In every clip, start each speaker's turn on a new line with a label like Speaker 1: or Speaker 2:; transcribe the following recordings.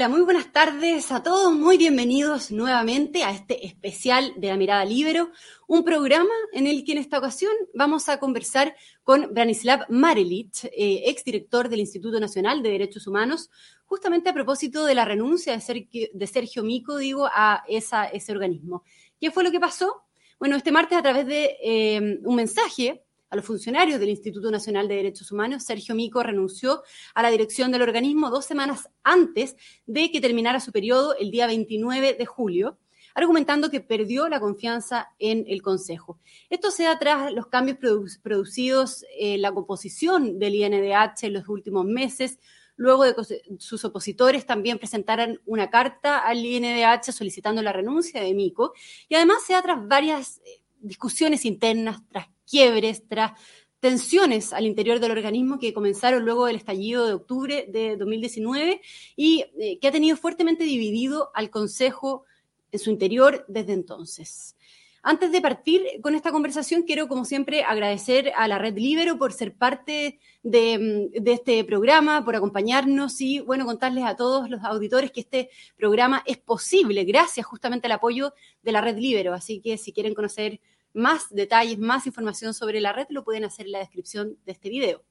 Speaker 1: Hola, muy buenas tardes a todos, muy bienvenidos nuevamente a este especial de la mirada libero, un programa en el que en esta ocasión vamos a conversar con Branislav Marelich, eh, exdirector del Instituto Nacional de Derechos Humanos, justamente a propósito de la renuncia de Sergio, Mico, digo, a esa, ese organismo. ¿Qué fue lo que pasó? Bueno, este martes a través de eh, un mensaje a los funcionarios del Instituto Nacional de Derechos Humanos, Sergio Mico renunció a la dirección del organismo dos semanas antes de que terminara su periodo el día 29 de julio, argumentando que perdió la confianza en el Consejo. Esto se da tras los cambios producidos en la composición del INDH en los últimos meses, luego de que sus opositores también presentaran una carta al INDH solicitando la renuncia de Mico, y además se da tras varias eh, discusiones internas, tras quiebres, tras tensiones al interior del organismo que comenzaron luego del estallido de octubre de 2019 y eh, que ha tenido fuertemente dividido al Consejo en su interior desde entonces. Antes de partir con esta conversación, quiero, como siempre, agradecer a la Red Libero por ser parte de, de, este programa, por acompañarnos y, bueno, contarles a todos los auditores que este programa es posible gracias justamente al apoyo de la Red Libero. Así que si quieren conocer más detalles, más información sobre la red, lo pueden hacer en la descripción de este video.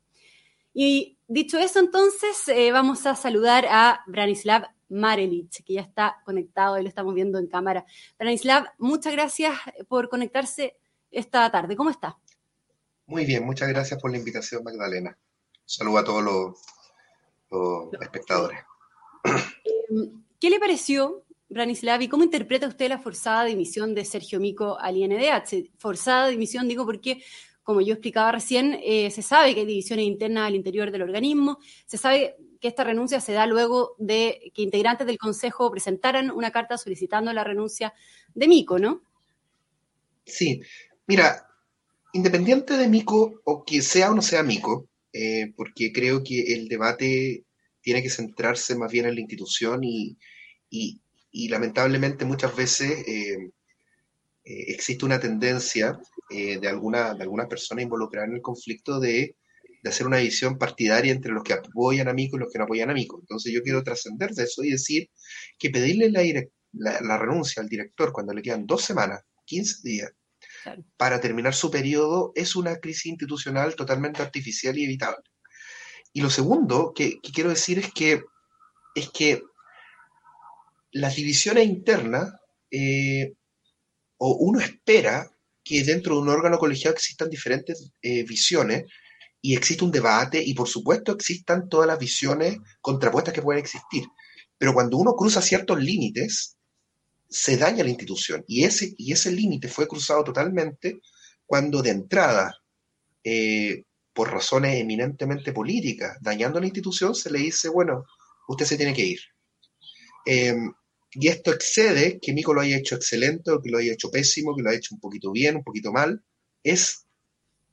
Speaker 1: Y dicho eso, entonces, eh, vamos a saludar a Branislav Marelich, que ya está conectado y lo estamos viendo en cámara. Branislav, muchas gracias por conectarse esta tarde. ¿Cómo está?
Speaker 2: Muy bien, muchas gracias por la invitación, Magdalena. Saludo a todos los, los espectadores.
Speaker 1: Em, ¿Qué le pareció Branislav, ¿y cómo interpreta usted la forzada dimisión de Sergio Mico al INDH? Forzada dimisión, digo, porque, como yo explicaba recién, eh, se sabe que hay divisiones internas al interior del organismo, se sabe que esta renuncia se da luego de que integrantes del Consejo presentaran una carta solicitando la renuncia de Mico, ¿no?
Speaker 2: Sí, mira, independiente de Mico, o que sea o no sea Mico, eh, porque creo que el debate tiene que centrarse más bien en la institución y, y lamentablemente muchas veces eh, eh, existe una tendencia eh, de, alguna, de algunas personas involucradas en el conflicto de, de, hacer una división partidaria entre los que apoyan a Mico y los que no apoyan a Mico. Entonces yo quiero trascender de eso y decir que pedirle la, la, renuncia al director cuando le quedan dos semanas, 15 días, para terminar su periodo es una crisis institucional totalmente artificial y evitable. Y lo segundo que, que quiero decir es que, es que las divisiones internas, eh, o uno espera que dentro de un órgano colegiado existan diferentes eh, visiones y existe un debate y por supuesto existan todas las visiones contrapuestas que pueden existir. Pero cuando uno cruza ciertos límites, se daña la institución y ese, y ese límite fue cruzado totalmente cuando de entrada, eh, por razones eminentemente políticas, dañando la institución, se le dice, bueno, usted se tiene que ir. Y esto excede que Mico lo haya hecho excelente o que lo haya hecho pésimo, que lo haya hecho un poquito bien, un poquito mal. Es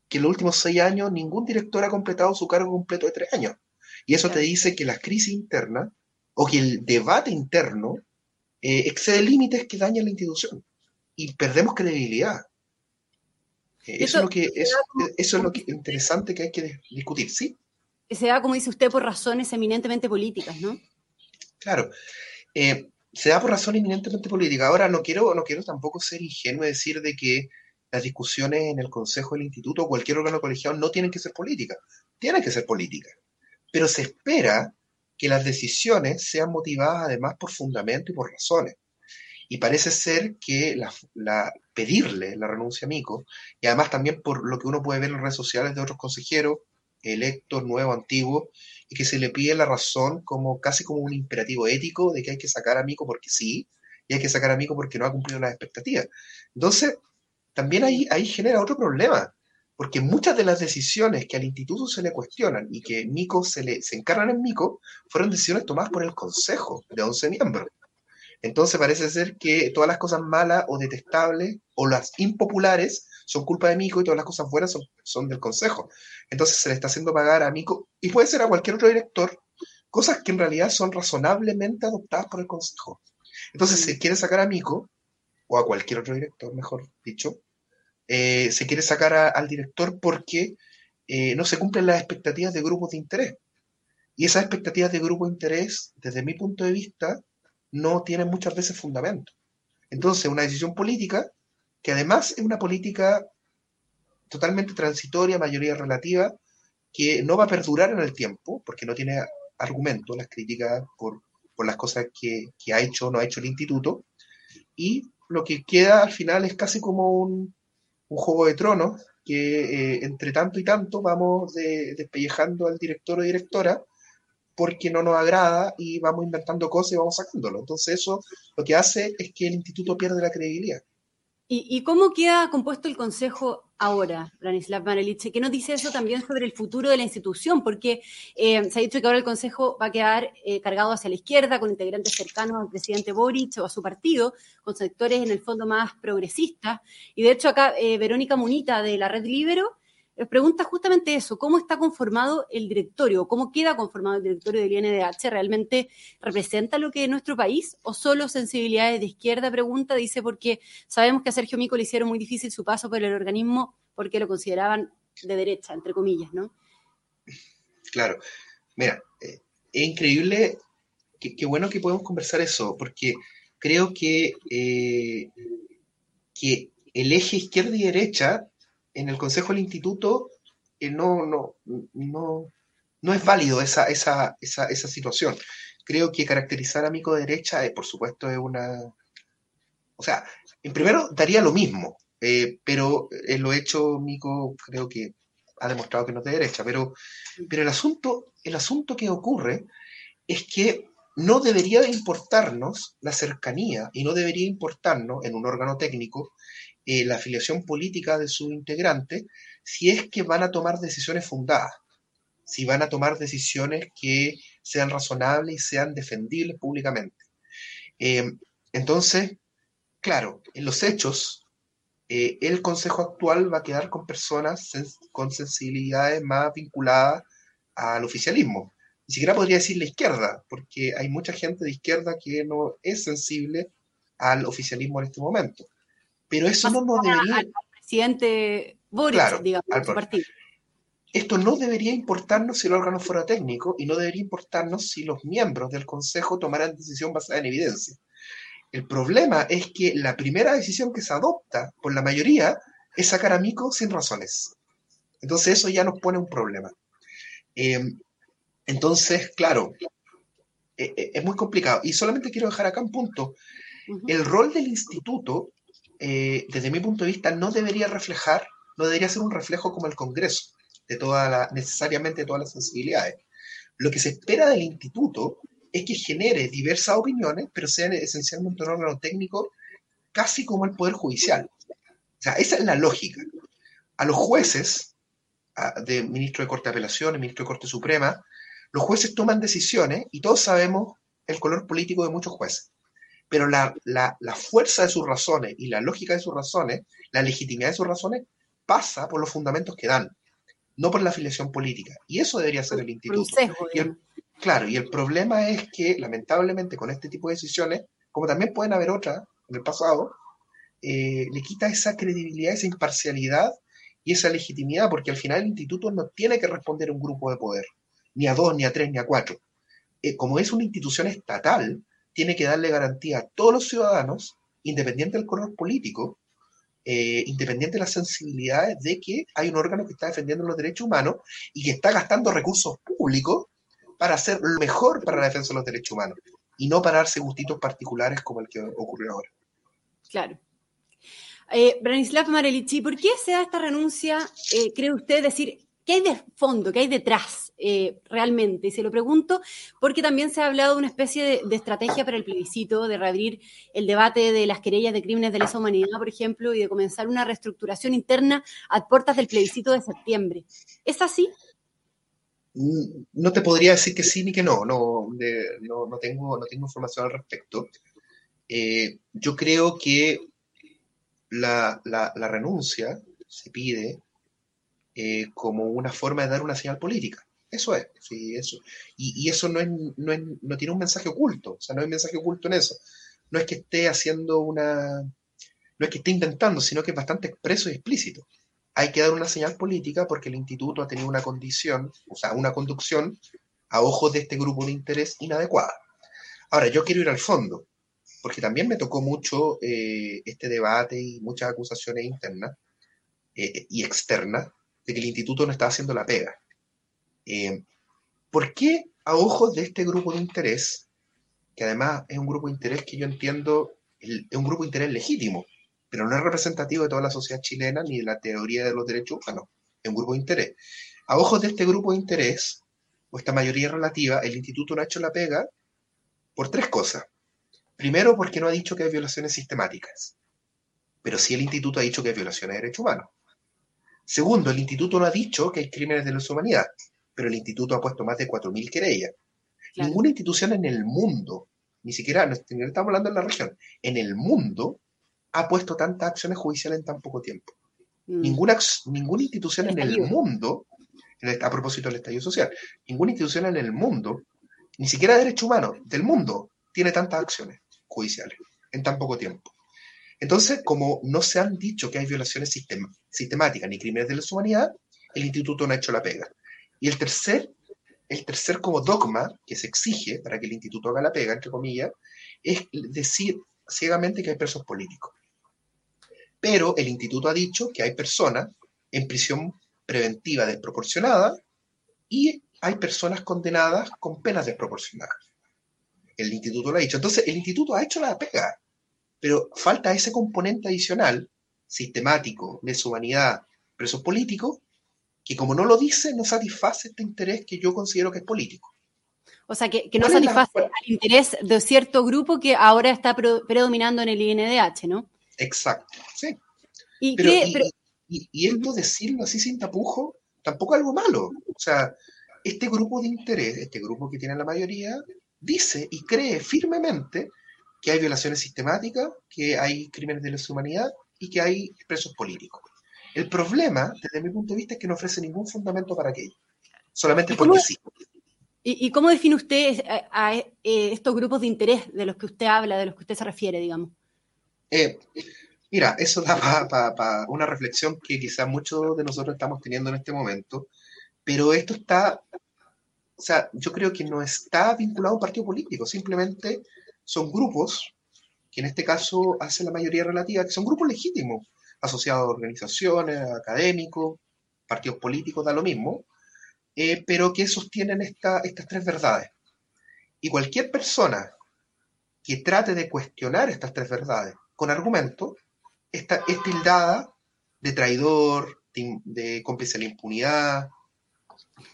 Speaker 2: que en los últimos seis años ningún director ha completado su cargo completo de tres años. Y eso te dice que la crisis interna o que el debate interno eh, excede límites que dañan la institución. Y perdemos credibilidad. Eh, eso, es lo que es, eso es lo que interesante que hay que discutir, ¿sí?
Speaker 1: Se da, como dice usted, por razones eminentemente políticas, ¿no?
Speaker 2: Claro. Eh, se da por razón eminentemente política. Ahora, no quiero, no quiero tampoco ser ingenuo y decir de que las discusiones en el Consejo del Instituto o cualquier órgano colegiado no tienen que ser políticas. Tienen que ser políticas. Pero se espera que las decisiones sean motivadas además por fundamento y por razones. Y parece ser que pedirle la renuncia a Mico, y además también por lo que uno puede ver en redes sociales de otros consejeros, electos, nuevos, antiguos, y que se le pide la razón como casi como un imperativo ético de que hay que sacar a Mico porque sí, y hay que sacar a Mico porque no ha cumplido las expectativas. Entonces, también ahí, ahí genera otro problema, porque muchas de las decisiones que al instituto se le cuestionan y que Mico se le se encargan en Mico fueron decisiones tomadas por el consejo de 11 miembros. Entonces parece ser que todas las cosas malas o detestables o las impopulares son culpa de Mico y todas las cosas buenas son, son del consejo. Entonces se le está haciendo pagar a Mico y puede ser a cualquier otro director cosas que en realidad son razonablemente adoptadas por el consejo. Entonces se quiere sacar a Mico o a cualquier otro director, mejor dicho, eh, se quiere sacar al director porque eh, no se cumplen las expectativas de grupos de interés. Y esas expectativas de grupo de interés, desde mi punto de vista, no tienen muchas veces fundamento. Entonces, una decisión política, que además es una política totalmente transitoria, mayoría relativa, que no va a perdurar en el tiempo, porque no tiene argumento las críticas por, las cosas que, ha hecho o no ha hecho el instituto, y lo que queda al final es casi como un, juego de tronos, que eh, entre tanto y tanto vamos despellejando al director o directora porque no nos agrada y vamos inventando cosas y vamos sacándolo. Entonces eso lo que hace es que el instituto pierde la credibilidad.
Speaker 1: ¿Y, cómo queda compuesto el Consejo ahora, Branislav Marelich? ¿Qué nos dice eso también sobre el futuro de la institución? Porque eh, se ha dicho que ahora el Consejo va a quedar eh, cargado hacia la izquierda, con integrantes cercanos al presidente Boric o a su partido, con sectores en el fondo más progresistas. Y de hecho acá eh, Verónica Munita de la Red Libero pregunta justamente eso, ¿cómo está conformado el directorio? ¿Cómo queda conformado el directorio del INDH? ¿Realmente representa lo que es nuestro país o solo sensibilidades de izquierda? Pregunta, dice, porque sabemos que a Sergio Mico le hicieron muy difícil su paso por el organismo porque lo consideraban de derecha, entre comillas, ¿no?
Speaker 2: Claro, mira, eh, es increíble, qué bueno que podemos conversar eso, porque creo que, eh, que el eje izquierda y derecha en el Consejo del Instituto eh, no, no, no, no es válido esa, esa, esa, esa situación. Creo que caracterizar a Mico derecha, eh, por supuesto, es una... O sea, en primero daría lo mismo, eh, pero lo hecho Mico creo que ha demostrado que no es de derecha, pero, pero el, asunto, el asunto que ocurre es que no debería importarnos la cercanía y no debería importarnos en un órgano técnico eh, la afiliación política de su integrante si es que van a tomar decisiones fundadas, si van a tomar decisiones que sean razonables y sean defendibles públicamente. Eh, entonces, claro, en los hechos, eh, el Consejo actual va a quedar con personas con sensibilidades más vinculadas al oficialismo. Ni siquiera podría decir la izquierda, porque hay mucha gente de izquierda que no es sensible al oficialismo en este momento. Pero eso no nos debería...
Speaker 1: Al presidente Boris, digamos, su partido.
Speaker 2: Esto no debería importarnos si el órgano fuera técnico y no debería importarnos si los miembros del Consejo tomaran decisión basada en evidencia. El problema es que la primera decisión que se adopta por la mayoría es sacar a Mico sin razones. Entonces eso ya nos pone un problema. Em, entonces, claro, e, e, es muy complicado. Y solamente quiero dejar acá un punto. El rol del instituto eh, desde mi punto de vista, no debería reflejar, no debería ser un reflejo como el Congreso, de toda la, necesariamente de todas las sensibilidades. Lo que se espera del instituto es que genere diversas opiniones, pero sean esencialmente un órgano técnico, casi como el Poder Judicial. O sea, esa es la lógica. A los jueces, de ministro de Corte de Apelaciones, ministro de Corte Suprema, los jueces toman decisiones y todos sabemos el color político de muchos jueces pero la, fuerza de sus razones y la lógica de sus razones, la legitimidad de sus razones, pasa por los fundamentos que dan, no por la afiliación política. Y eso debería ser el instituto. claro, y el problema es que, lamentablemente, con este tipo de decisiones, como también pueden haber otras en el pasado, eh, le quita esa credibilidad, esa imparcialidad y esa legitimidad, porque al final el instituto no tiene que responder a un grupo de poder, ni a dos, ni a tres, ni a cuatro. Eh, como es una institución estatal, tiene que darle garantía a todos los ciudadanos, independiente del color político, eh, independiente de las sensibilidades, de que hay un órgano que está defendiendo los derechos humanos y que está gastando recursos públicos para hacer lo mejor para la defensa de los derechos humanos y no para darse gustitos particulares como el que ocurrió ahora.
Speaker 1: Claro. Eh, Branislav Marelichi, ¿por qué se da esta renuncia, eh, cree usted, decir, ¿Qué hay de fondo? ¿Qué hay detrás eh, realmente? Y se lo pregunto porque también se ha hablado de una especie de, estrategia para el plebiscito, de reabrir el debate de las querellas de crímenes de lesa humanidad, por ejemplo, y de comenzar una reestructuración interna a puertas del plebiscito de septiembre. ¿Es así?
Speaker 2: Mm, no te podría decir que sí ni que no, no, no, tengo, no tengo información al respecto. Eh, yo creo que la renuncia se pide eh, como una forma de dar una señal política. Eso es, sí, eso. Y, eso no, es, no, tiene un mensaje oculto, o sea, no hay mensaje oculto en eso. No es que esté haciendo una, no es que esté inventando, sino que es bastante expreso y explícito. Hay que dar una señal política porque el instituto ha tenido una condición, o sea, una conducción a ojos de este grupo de interés inadecuada. Ahora, yo quiero ir al fondo, porque también me tocó mucho eh, este debate y muchas acusaciones internas eh, y externas de que el instituto no estaba haciendo la pega. Eh, ¿Por qué a ojos de este grupo de interés, que además es un grupo de interés que yo entiendo, es un grupo de interés legítimo, pero no es representativo de toda la sociedad chilena ni de la teoría de los derechos humanos, es un grupo de interés. A ojos de este grupo de interés, o esta mayoría relativa, el instituto no ha hecho la pega por tres cosas. Primero, porque no ha dicho que hay violaciones sistemáticas, pero sí el instituto ha dicho que hay violaciones de derechos humanos. Segundo, el instituto no ha dicho que hay crímenes de lesa humanidad, pero el instituto ha puesto más de 4.000 querellas. Ninguna institución en el mundo, ni siquiera, no estamos hablando en la región, en el mundo ha puesto tantas acciones judiciales en tan poco tiempo. Mm. Ninguna, ninguna institución en el mundo, a propósito del estallido social, ninguna institución en el mundo, ni siquiera de derechos humanos, del mundo, tiene tantas acciones judiciales en tan poco tiempo. Entonces, como no se han dicho que hay violaciones sistemáticas ni crímenes de la humanidad, el instituto no ha hecho la pega. Y el tercer, el tercer como dogma que se exige para que el instituto haga la pega, entre comillas, es decir ciegamente que hay presos políticos. Pero el instituto ha dicho que hay personas en prisión preventiva desproporcionada y hay personas condenadas con penas desproporcionadas. El instituto lo ha dicho. Entonces, el instituto ha hecho la pega, pero falta ese componente adicional, sistemático, deshumanidad, presos políticos, que como no lo dice, no satisface este interés que yo considero que es político.
Speaker 1: O sea, que, no satisface el interés de cierto grupo que ahora está predominando en el INDH, ¿no?
Speaker 2: Exacto, sí. Y, y, esto decirlo así sin tapujo, tampoco es algo malo. O sea, este grupo de interés, este grupo que tiene la mayoría, dice y cree firmemente que hay violaciones sistemáticas, que hay crímenes de lesa humanidad y que hay presos políticos. El problema, desde mi punto de vista, es que no ofrece ningún fundamento para aquello. Solamente porque sí.
Speaker 1: ¿Y, cómo define usted a, eh, estos grupos de interés de los que usted habla, de los que usted se refiere, digamos?
Speaker 2: Eh, mira, eso da para una reflexión que quizás muchos de nosotros estamos teniendo en este momento, pero esto está, o sea, yo creo que no está vinculado a un partido político, simplemente son grupos, que en este caso hace la mayoría relativa, que son grupos legítimos, asociados a organizaciones, académicos, partidos políticos, da lo mismo, eh, pero que sostienen estas tres verdades. Y cualquier persona que trate de cuestionar estas tres verdades con argumento, está, es tildada de traidor, de, cómplice de la impunidad.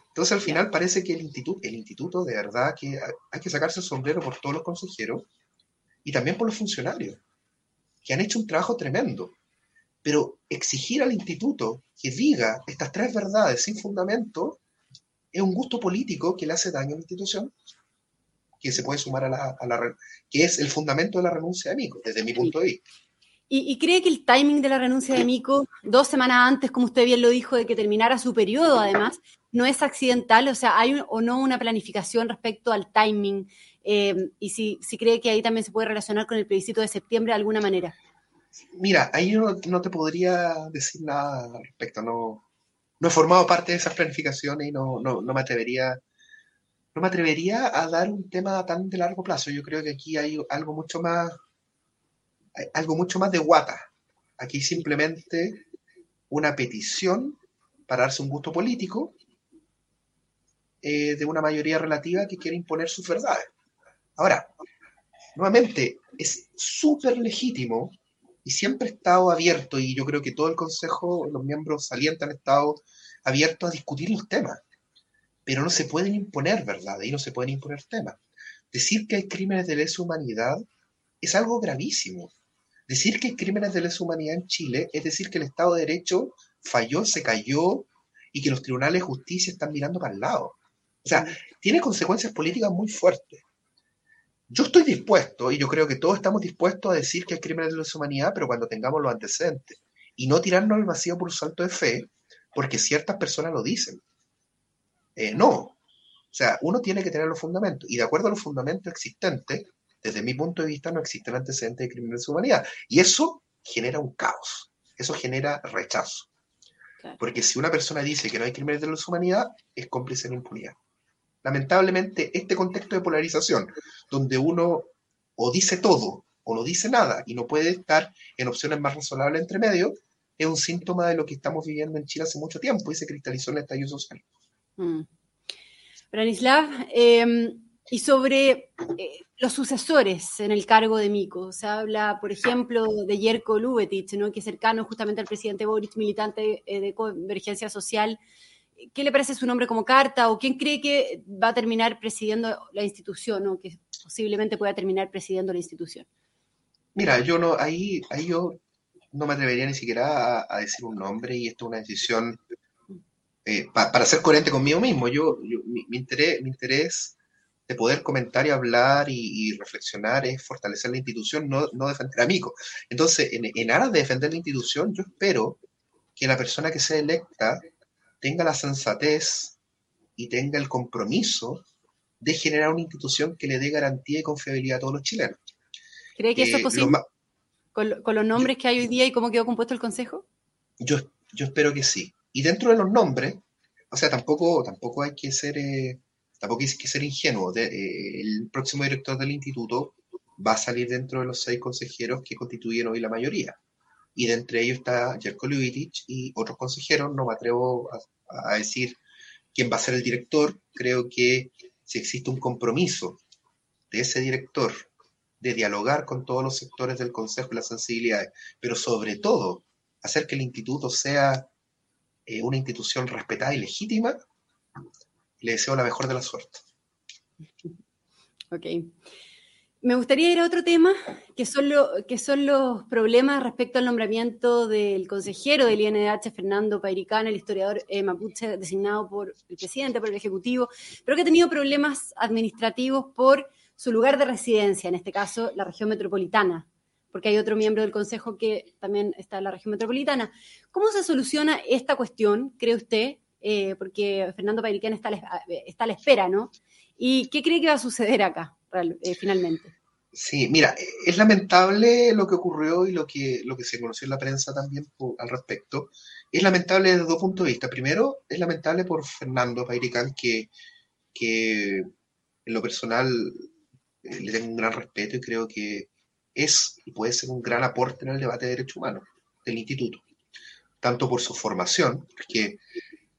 Speaker 2: Entonces al final parece que el instituto, el instituto de verdad que hay que sacarse el sombrero por todos los consejeros y también por los funcionarios, que han hecho un trabajo tremendo. Pero exigir al instituto que diga estas tres verdades sin fundamento es un gusto político que le hace daño a la institución, que se puede sumar a la, a que es el fundamento de la renuncia de Mico, desde mi punto de vista.
Speaker 1: ¿Y, cree que el timing de la renuncia de Mico, dos semanas antes, como usted bien lo dijo, de que terminara su periodo, además, no es accidental? O sea, ¿hay o no una planificación respecto al timing? Eh, y si, si cree que ahí también se puede relacionar con el plebiscito de septiembre de alguna manera.
Speaker 2: Mira, ahí no, te podría decir nada al respecto. No, no he formado parte de esas planificaciones y no, no, no, me atrevería no me atrevería a dar un tema tan de largo plazo. Yo creo que aquí hay algo mucho más algo mucho más de guata. Aquí simplemente una petición para darse un gusto político eh, de una mayoría relativa que quiere imponer sus verdades. Ahora, nuevamente, es súper legítimo y siempre he estado abierto, y yo creo que todo el Consejo, los miembros salientes han estado abiertos a discutir los temas, pero no se pueden imponer verdades y no se pueden imponer temas. Decir que hay crímenes de lesa humanidad es algo gravísimo. Decir que hay crímenes de lesa humanidad en Chile es decir que el Estado de Derecho falló, se cayó y que los tribunales de justicia están mirando para el lado. O sea, tiene consecuencias políticas muy fuertes. Yo estoy dispuesto, y yo creo que todos estamos dispuestos a decir que hay crímenes de lesa humanidad, pero cuando tengamos los antecedentes. Y no tirarnos al vacío por un salto de fe, porque ciertas personas lo dicen. Eh, no. O sea, uno tiene que tener los fundamentos. Y de acuerdo a los fundamentos existentes, desde mi punto de vista, no existen antecedentes de crímenes de humanidad. Y eso genera un caos, eso genera rechazo. Porque si una persona dice que no hay crímenes de la humanidad, es cómplice de la impunidad. Lamentablemente, este contexto de polarización, donde uno o dice todo o no dice nada y no puede estar en opciones más razonables entre medio, es un síntoma de lo que estamos viviendo en Chile hace mucho tiempo y se cristalizó en el estallido social.
Speaker 1: Mm. Branislav, em, y sobre eh, los sucesores en el cargo de Mico. Se habla, por ejemplo, de Jerko Lubetich, ¿no? que es cercano justamente al presidente Boric, militante eh, de Convergencia Social. ¿Qué le parece su nombre como carta o quién cree que va a terminar presidiendo la institución o que posiblemente pueda terminar presidiendo la institución?
Speaker 2: Mira, yo no, ahí, ahí yo no me atrevería ni siquiera a, decir un nombre y esto es una decisión eh, para ser coherente conmigo mismo. Yo, mi, interés, mi interés de poder comentar y hablar y, reflexionar es fortalecer la institución, no, no defender a Mico. Entonces, en, en, aras de defender la institución, yo espero que la persona que sea electa tenga la sensatez y tenga el compromiso de generar una institución que le dé garantía y confiabilidad a todos los chilenos.
Speaker 1: ¿Cree que eso es eh, posible? ¿Con, con, los nombres que hay hoy día y cómo quedó compuesto el Consejo?
Speaker 2: Yo, yo espero que sí. Y dentro de los nombres, o sea, tampoco, tampoco hay que ser... Eh, tampoco hay que ser ingenuo. Eh, el próximo director del instituto va a salir dentro de los seis consejeros que constituyen hoy la mayoría. Y de entre ellos está Jerko Ljubicic y otros consejeros, no me atrevo a, decir quién va a ser el director. Creo que si existe un compromiso de ese director de dialogar con todos los sectores del Consejo y las sensibilidades, pero sobre todo hacer que el instituto sea eh, una institución respetada y legítima, le deseo la mejor de la suerte.
Speaker 1: Ok. Me gustaría ir a otro tema, que son, son los problemas respecto al nombramiento del consejero del INDH, Fernando Pairicán, el historiador eh, mapuche designado por el presidente, por el Ejecutivo, pero que ha tenido problemas administrativos por su lugar de residencia, en este caso la región metropolitana, porque hay otro miembro del Consejo que también está en la región metropolitana. ¿Cómo se soluciona esta cuestión, cree usted, eh, porque Fernando Pairicán está, está, a la espera, ¿no? ¿Y qué cree que va a suceder acá, eh, finalmente?
Speaker 2: Sí, mira, es lamentable lo que ocurrió y lo que, lo que se conoció en la prensa también al respecto. Es lamentable desde dos puntos de vista. Primero, es lamentable por Fernando Pairicán, que, que en lo personal eh, le tengo un gran respeto y creo que es y puede ser un gran aporte en el debate de derechos humanos del instituto, tanto por su formación, porque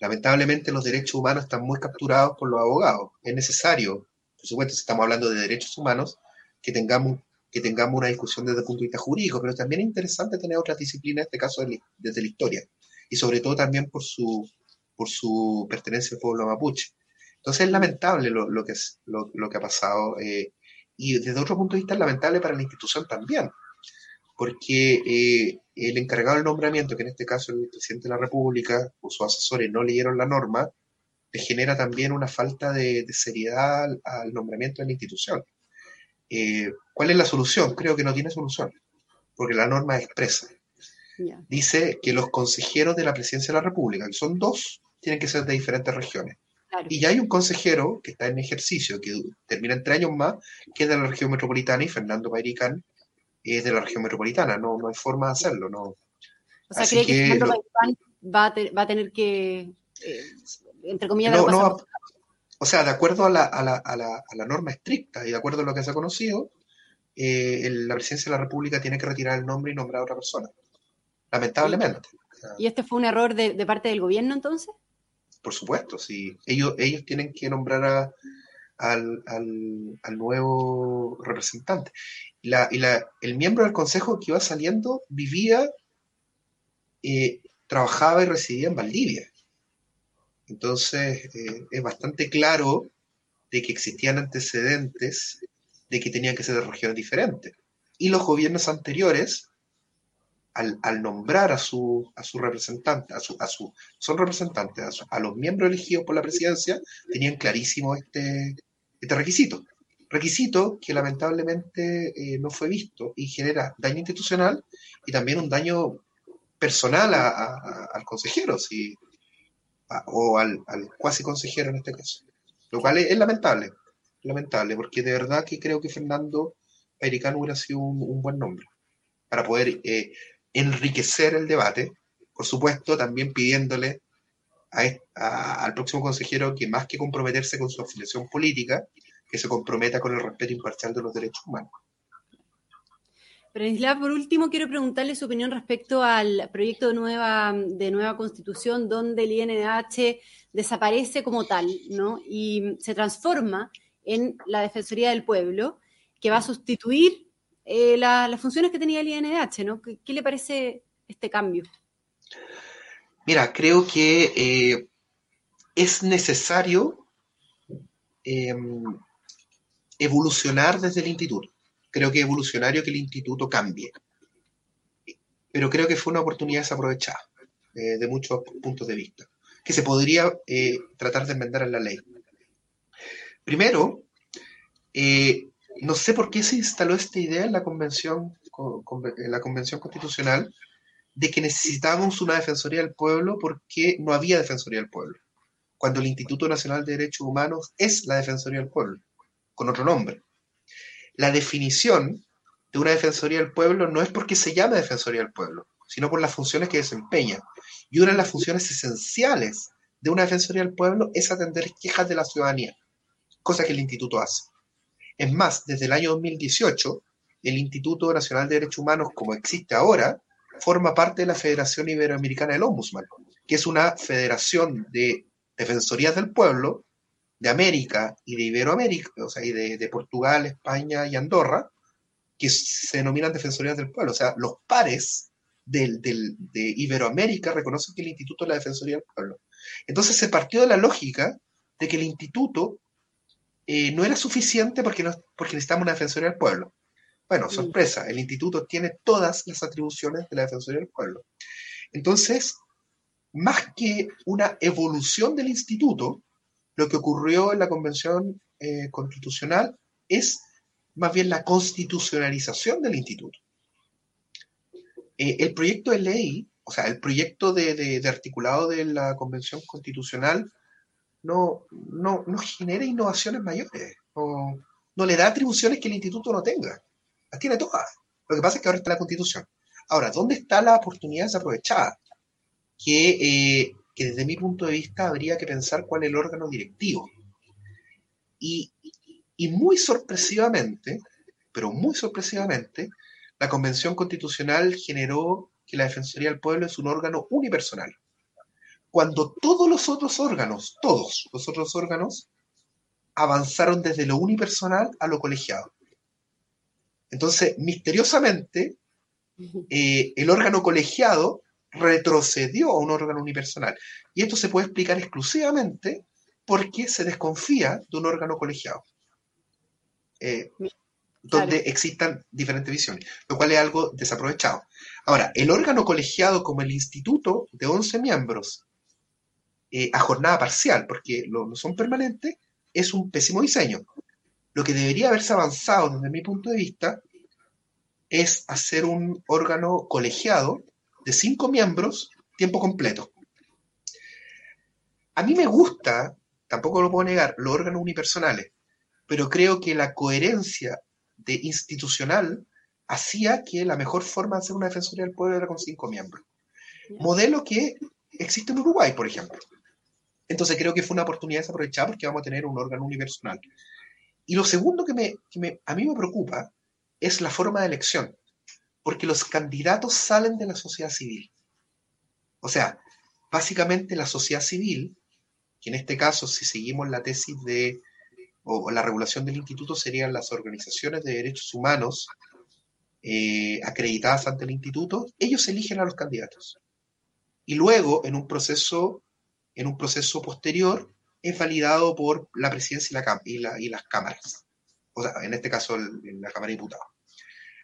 Speaker 2: Lamentablemente los derechos humanos están muy capturados por los abogados. Es necesario, por supuesto, si estamos hablando de derechos humanos, que tengamos, que tengamos una discusión desde el punto de vista jurídico, pero también es interesante tener otras disciplinas, en este caso desde la historia, y sobre todo también por su, por su pertenencia al pueblo mapuche. Entonces es lamentable lo, lo que, es, lo, lo, que ha pasado, eh, y desde otro punto de vista es lamentable para la institución también, porque eh, el encargado del nombramiento, que en este caso el presidente de la República, o sus asesores no leyeron la norma, le genera también una falta de, seriedad al, nombramiento de la institución. Eh, ¿Cuál es la solución? Creo que no tiene solución, porque la norma expresa. Dice que los consejeros de la presidencia de la República, que son dos, tienen que ser de diferentes regiones. Y ya hay un consejero que está en ejercicio, que termina en tres años más, que es de la región metropolitana, y Fernando Pairicán es de la región metropolitana, no, no hay forma de hacerlo. No.
Speaker 1: O sea, ¿cree que, va, a va, a tener que, eh, entre comillas, no,
Speaker 2: o sea, de acuerdo a la, a, la, a, la, a la, norma estricta y de acuerdo a lo que se ha conocido, eh, la presidencia de la República tiene que retirar el nombre y nombrar a otra persona. Lamentablemente.
Speaker 1: ¿Y este fue un error de, de parte del gobierno entonces?
Speaker 2: Por supuesto, sí. Ellos, ellos tienen que nombrar a, al, al, nuevo representante. La, y la, el miembro del consejo que iba saliendo vivía, eh, trabajaba y residía en Valdivia. Entonces, eh, es bastante claro de que existían antecedentes de que tenían que ser de regiones diferentes. Y los gobiernos anteriores, al, nombrar a su, a su representante, a su, a su, son representantes, a, a, los miembros elegidos por la presidencia, tenían clarísimo este, este requisito. Requisito que lamentablemente eh, no fue visto y genera daño institucional y también un daño personal al consejero si, o al, cuasi consejero en este caso. Lo cual es, lamentable, lamentable, porque de verdad que creo que Fernando Pericano hubiera sido un, buen nombre para poder eh, enriquecer el debate, por supuesto también pidiéndole al próximo consejero que más que comprometerse con su afiliación política, que se comprometa con el respeto imparcial de los derechos humanos.
Speaker 1: Branislav, por último, quiero preguntarle su opinión respecto al proyecto de nueva, de nueva constitución donde el INDH desaparece como tal, ¿no? Y se transforma en la Defensoría del Pueblo, que va a sustituir eh, las funciones que tenía el INDH, ¿no? ¿Qué, le parece este cambio?
Speaker 2: Mira, creo que eh, es necesario em, evolucionar desde el instituto creo que es evolucionario que el instituto cambie. Pero creo que fue una oportunidad desaprovechada eh, de muchos puntos de vista, que se podría eh, tratar de enmendar en la ley. Primero, eh, no sé por qué se instaló esta idea en la convención, en la convención constitucional de que necesitábamos una defensoría del pueblo porque no había defensoría del pueblo, cuando el Instituto Nacional de Derechos Humanos es la defensoría del pueblo, con otro nombre la definición de una Defensoría del Pueblo no es porque se llame Defensoría del Pueblo, sino por las funciones que desempeña. Y una de las funciones esenciales de una Defensoría del Pueblo es atender quejas de la ciudadanía, cosa que el instituto hace. Es más, desde el año 2018, el Instituto Nacional de Derechos Humanos, como existe ahora, forma parte de la Federación Iberoamericana del Ombudsman, que es una federación de defensorías del pueblo de América y de Iberoamérica, o sea, y de, Portugal, España y Andorra, que se denominan defensorías del pueblo. O sea, los pares del, de Iberoamérica reconocen que el instituto es la defensoría del pueblo. Entonces se partió de la lógica de que el instituto eh, no era suficiente porque, no, porque necesitamos una defensoría del pueblo. Bueno, sorpresa, el instituto tiene todas las atribuciones de la defensoría del pueblo. Entonces, más que una evolución del instituto, lo que ocurrió en la Convención eh, Constitucional es más bien la constitucionalización del instituto. Eh, el proyecto de ley, o sea, el proyecto de, articulado de la Convención Constitucional no, no, genera innovaciones mayores, no, no, le da atribuciones que el instituto no tenga. Las tiene todas. Lo que pasa es que ahora está la Constitución. Ahora, ¿dónde está la oportunidad desaprovechada? Que eh, que desde mi punto de vista habría que pensar cuál es el órgano directivo. Y, muy sorpresivamente, pero muy sorpresivamente, la Convención Constitucional generó que la Defensoría del Pueblo es un órgano unipersonal. Cuando todos los otros órganos, todos los otros órganos, avanzaron desde lo unipersonal a lo colegiado. Entonces, misteriosamente, eh, el órgano colegiado retrocedió a un órgano unipersonal. Y esto se puede explicar exclusivamente porque se desconfía de un órgano colegiado, eh, donde existan diferentes visiones, lo cual es algo desaprovechado. Ahora, el órgano colegiado como el instituto de 11 miembros eh, a jornada parcial, porque no son permanentes, es un pésimo diseño. Lo que debería haberse avanzado desde mi punto de vista es hacer un órgano colegiado de cinco miembros, tiempo completo. A mí me gusta, tampoco lo puedo negar, los órganos unipersonales, pero creo que la coherencia de institucional hacía que la mejor forma de hacer una defensoría del pueblo era con cinco miembros. Modelo que existe en Uruguay, por ejemplo. Entonces creo que fue una oportunidad desaprovechada porque vamos a tener un órgano unipersonal. Y lo segundo que, me, que me, a mí me preocupa es la forma de elección porque los candidatos salen de la sociedad civil. O sea, básicamente la sociedad civil, que en este caso, si seguimos la tesis de, o, la regulación del instituto, serían las organizaciones de derechos humanos eh, acreditadas ante el instituto, ellos eligen a los candidatos. Y luego, en un proceso, en un proceso posterior, es validado por la presidencia y, la, y, las cámaras. O sea, en este caso, la Cámara de Diputados.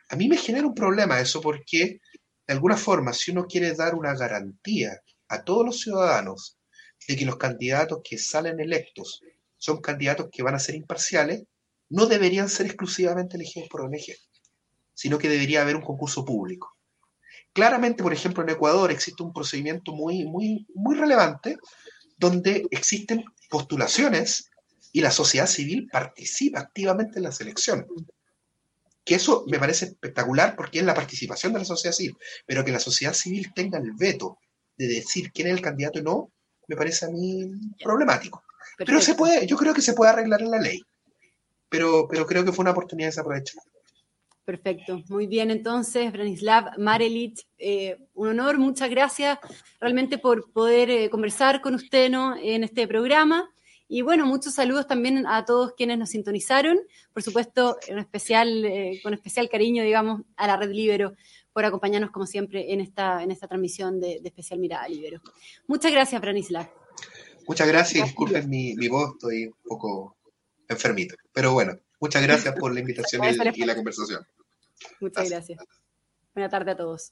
Speaker 2: A mí me genera un problema eso porque, de alguna forma, si uno quiere dar una garantía a todos los ciudadanos de que los candidatos que salen electos son candidatos que van a ser imparciales, no deberían ser exclusivamente elegidos por ONG, sino que debería haber un concurso público. Claramente, por ejemplo, en Ecuador existe un procedimiento muy, muy, muy relevante donde existen postulaciones y la sociedad civil participa activamente en la selección que eso me parece espectacular porque es la participación de la sociedad civil, pero que la sociedad civil tenga el veto de decir quién es el candidato y no, me parece a mí problemático. Pero se puede, yo creo que se puede arreglar en la ley. Pero, pero creo que fue una oportunidad desaprovechada.
Speaker 1: Perfecto, muy bien. Entonces, Branislav Marelich, eh, un honor, muchas gracias realmente por poder eh, conversar con usted ¿no? en este programa. Y bueno, muchos saludos también a todos quienes nos sintonizaron. Por supuesto, en especial, eh, con especial cariño, digamos, a la Red Libero por acompañarnos como siempre en esta, en esta transmisión de, especial Mirada Libero. Muchas gracias, Branislav.
Speaker 2: Muchas gracias, disculpen mi, mi, voz, estoy un poco enfermito. Pero bueno, muchas gracias por la invitación y, la conversación.
Speaker 1: Muchas gracias. Buenas tardes a todos.